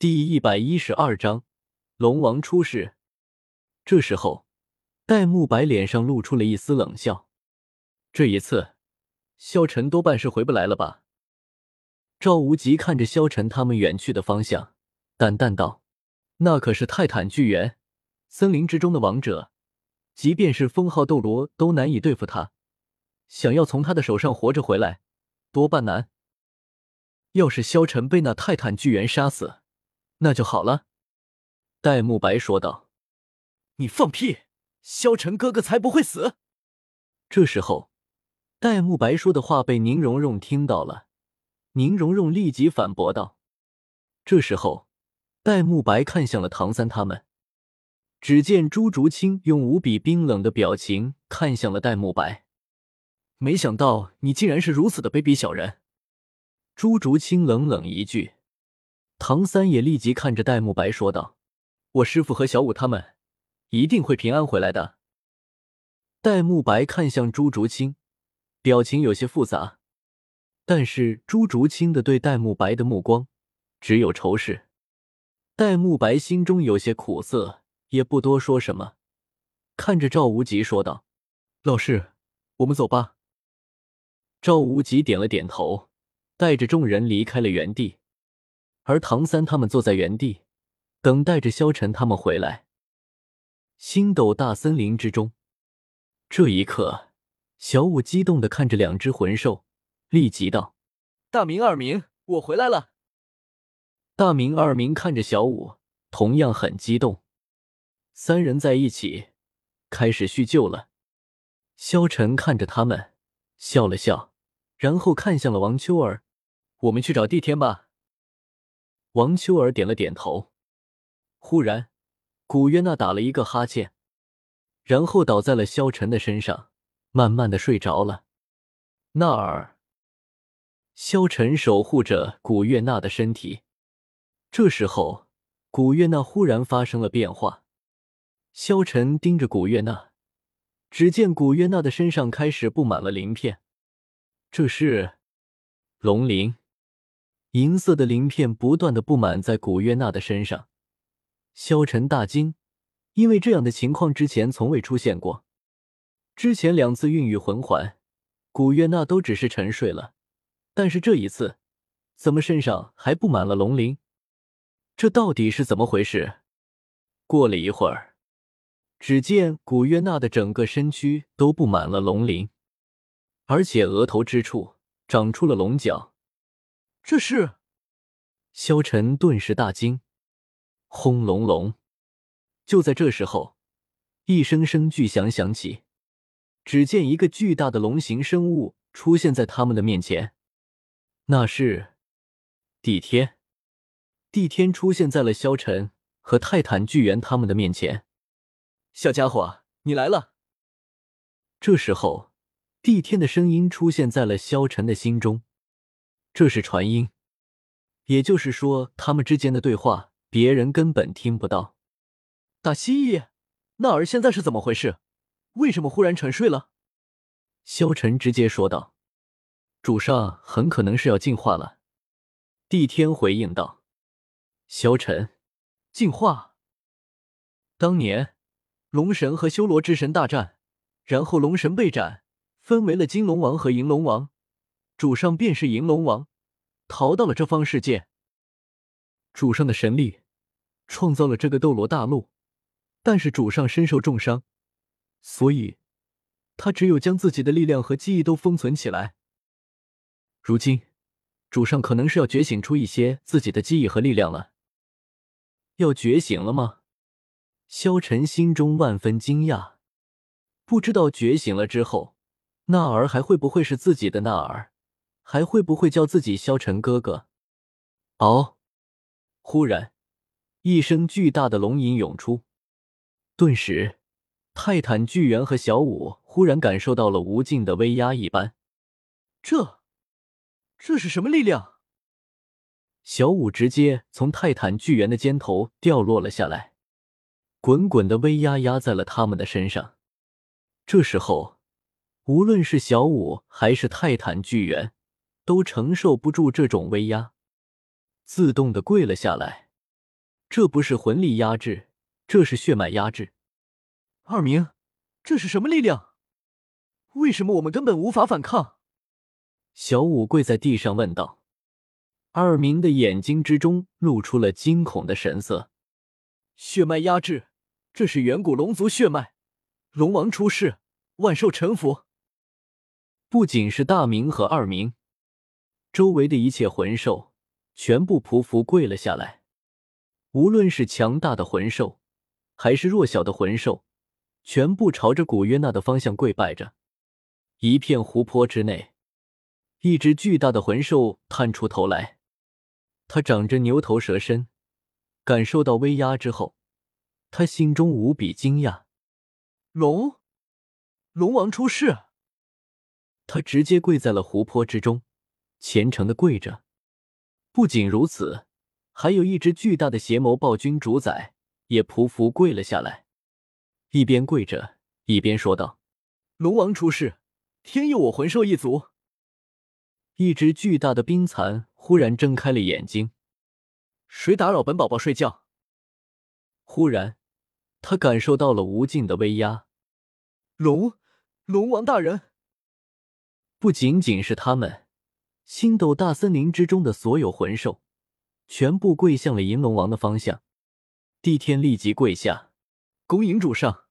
第一百一十二章，龙王出世。这时候，戴沐白脸上露出了一丝冷笑。这一次，萧晨多半是回不来了吧？赵无极看着萧晨他们远去的方向，淡淡道：“那可是泰坦巨猿，森林之中的王者，即便是封号斗罗都难以对付他。想要从他的手上活着回来，多半难。要是萧晨被那泰坦巨猿杀死，”那就好了，戴沐白说道。“你放屁！萧晨哥哥才不会死。”这时候，戴沐白说的话被宁荣荣听到了。宁荣荣立即反驳道。这时候，戴沐白看向了唐三他们，只见朱竹清用无比冰冷的表情看向了戴沐白。没想到你竟然是如此的卑鄙小人！朱竹清冷冷一句。唐三也立即看着戴沐白说道：“我师傅和小五他们一定会平安回来的。”戴沐白看向朱竹清，表情有些复杂，但是朱竹清的对戴沐白的目光只有仇视。戴沐白心中有些苦涩，也不多说什么，看着赵无极说道：“老师，我们走吧。”赵无极点了点头，带着众人离开了原地。而唐三他们坐在原地，等待着萧晨他们回来。星斗大森林之中，这一刻，小舞激动的看着两只魂兽，立即道：“大明、二明，我回来了！”大明、二明看着小舞，同样很激动。三人在一起，开始叙旧了。萧晨看着他们，笑了笑，然后看向了王秋儿：“我们去找帝天吧。”王秋儿点了点头。忽然，古月娜打了一个哈欠，然后倒在了萧晨的身上，慢慢的睡着了。那儿，萧晨守护着古月娜的身体。这时候，古月娜忽然发生了变化。萧晨盯着古月娜，只见古月娜的身上开始布满了鳞片，这是龙鳞。银色的鳞片不断的布满在古月娜的身上，萧晨大惊，因为这样的情况之前从未出现过。之前两次孕育魂环，古月娜都只是沉睡了，但是这一次，怎么身上还布满了龙鳞？这到底是怎么回事？过了一会儿，只见古月娜的整个身躯都布满了龙鳞，而且额头之处长出了龙角。这是，萧晨顿时大惊。轰隆隆！就在这时候，一声声巨响响起，只见一个巨大的龙形生物出现在他们的面前。那是帝天，帝天出现在了萧晨和泰坦巨猿他们的面前。小家伙，你来了。这时候，帝天的声音出现在了萧晨的心中。这是传音，也就是说，他们之间的对话别人根本听不到。大蜥蜴，那儿现在是怎么回事？为什么忽然沉睡了？萧晨直接说道：“主上很可能是要进化了。”帝天回应道：“萧晨，进化？当年龙神和修罗之神大战，然后龙神被斩，分为了金龙王和银龙王。”主上便是银龙王，逃到了这方世界。主上的神力创造了这个斗罗大陆，但是主上身受重伤，所以他只有将自己的力量和记忆都封存起来。如今，主上可能是要觉醒出一些自己的记忆和力量了。要觉醒了吗？萧晨心中万分惊讶，不知道觉醒了之后，纳儿还会不会是自己的纳儿？还会不会叫自己萧晨哥哥？哦！忽然，一声巨大的龙吟涌出，顿时，泰坦巨猿和小五忽然感受到了无尽的威压一般。这，这是什么力量？小五直接从泰坦巨猿的肩头掉落了下来，滚滚的威压压在了他们的身上。这时候，无论是小五还是泰坦巨猿。都承受不住这种威压，自动的跪了下来。这不是魂力压制，这是血脉压制。二明，这是什么力量？为什么我们根本无法反抗？小五跪在地上问道。二明的眼睛之中露出了惊恐的神色。血脉压制，这是远古龙族血脉。龙王出世，万兽臣服。不仅是大明和二明，周围的一切魂兽全部匍匐跪了下来。无论是强大的魂兽，还是弱小的魂兽，全部朝着古约娜的方向跪拜着。一片湖泊之内，一只巨大的魂兽探出头来。它长着牛头蛇身，感受到威压之后，他心中无比惊讶。龙，龙王出世！他直接跪在了湖泊之中，虔诚的跪着。不仅如此，还有一只巨大的邪眸暴君主宰也匍匐跪了下来，一边跪着一边说道：“龙王出世，天佑我魂兽一族！”一只巨大的冰蚕忽然睁开了眼睛，谁打扰本宝宝睡觉？忽然，他感受到了无尽的威压。龙，龙王大人！不仅仅是他们，星斗大森林之中的所有魂兽，全部跪向了银龙王的方向。帝天立即跪下，恭迎主上。